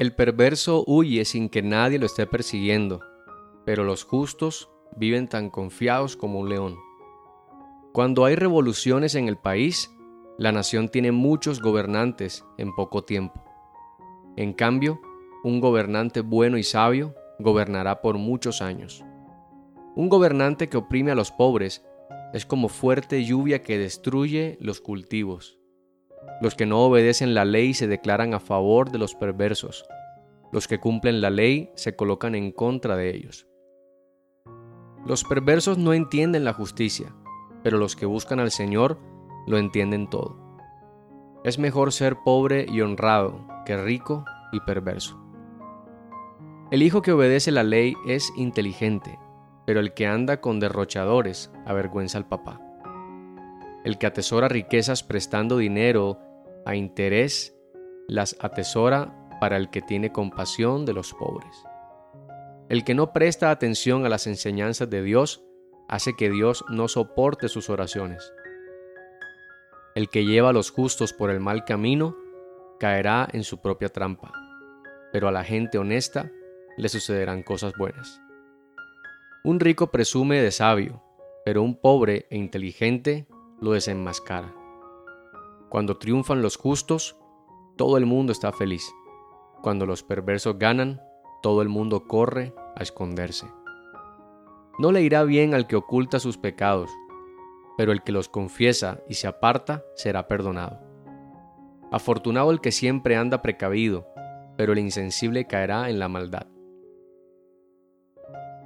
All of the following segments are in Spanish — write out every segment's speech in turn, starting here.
El perverso huye sin que nadie lo esté persiguiendo, pero los justos viven tan confiados como un león. Cuando hay revoluciones en el país, la nación tiene muchos gobernantes en poco tiempo. En cambio, un gobernante bueno y sabio gobernará por muchos años. Un gobernante que oprime a los pobres es como fuerte lluvia que destruye los cultivos. Los que no obedecen la ley se declaran a favor de los perversos. Los que cumplen la ley se colocan en contra de ellos. Los perversos no entienden la justicia, pero los que buscan al Señor lo entienden todo. Es mejor ser pobre y honrado que rico y perverso. El hijo que obedece la ley es inteligente, pero el que anda con derrochadores avergüenza al papá. El que atesora riquezas prestando dinero a interés, las atesora para el que tiene compasión de los pobres. El que no presta atención a las enseñanzas de Dios hace que Dios no soporte sus oraciones. El que lleva a los justos por el mal camino caerá en su propia trampa, pero a la gente honesta le sucederán cosas buenas. Un rico presume de sabio, pero un pobre e inteligente lo desenmascara. Cuando triunfan los justos, todo el mundo está feliz. Cuando los perversos ganan, todo el mundo corre a esconderse. No le irá bien al que oculta sus pecados, pero el que los confiesa y se aparta será perdonado. Afortunado el que siempre anda precavido, pero el insensible caerá en la maldad.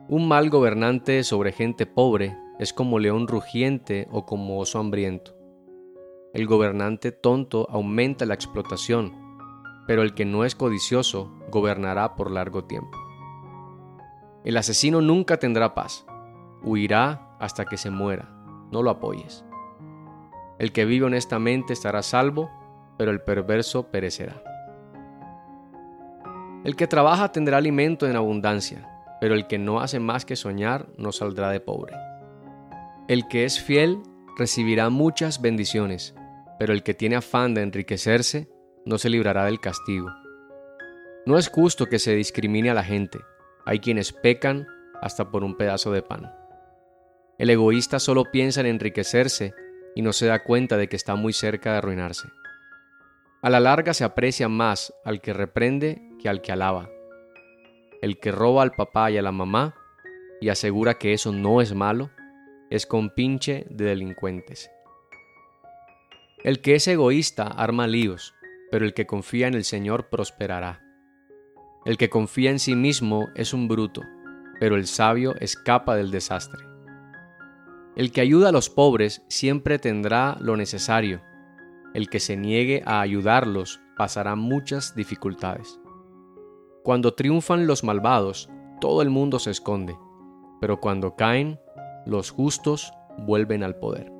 Un mal gobernante sobre gente pobre es como león rugiente o como oso hambriento. El gobernante tonto aumenta la explotación, pero el que no es codicioso gobernará por largo tiempo. El asesino nunca tendrá paz, huirá hasta que se muera, no lo apoyes. El que vive honestamente estará salvo, pero el perverso perecerá. El que trabaja tendrá alimento en abundancia, pero el que no hace más que soñar no saldrá de pobre. El que es fiel recibirá muchas bendiciones, pero el que tiene afán de enriquecerse no se librará del castigo. No es justo que se discrimine a la gente, hay quienes pecan hasta por un pedazo de pan. El egoísta solo piensa en enriquecerse y no se da cuenta de que está muy cerca de arruinarse. A la larga se aprecia más al que reprende que al que alaba. El que roba al papá y a la mamá y asegura que eso no es malo, es compinche de delincuentes. El que es egoísta arma líos, pero el que confía en el Señor prosperará. El que confía en sí mismo es un bruto, pero el sabio escapa del desastre. El que ayuda a los pobres siempre tendrá lo necesario. El que se niegue a ayudarlos pasará muchas dificultades. Cuando triunfan los malvados, todo el mundo se esconde, pero cuando caen, los justos vuelven al poder.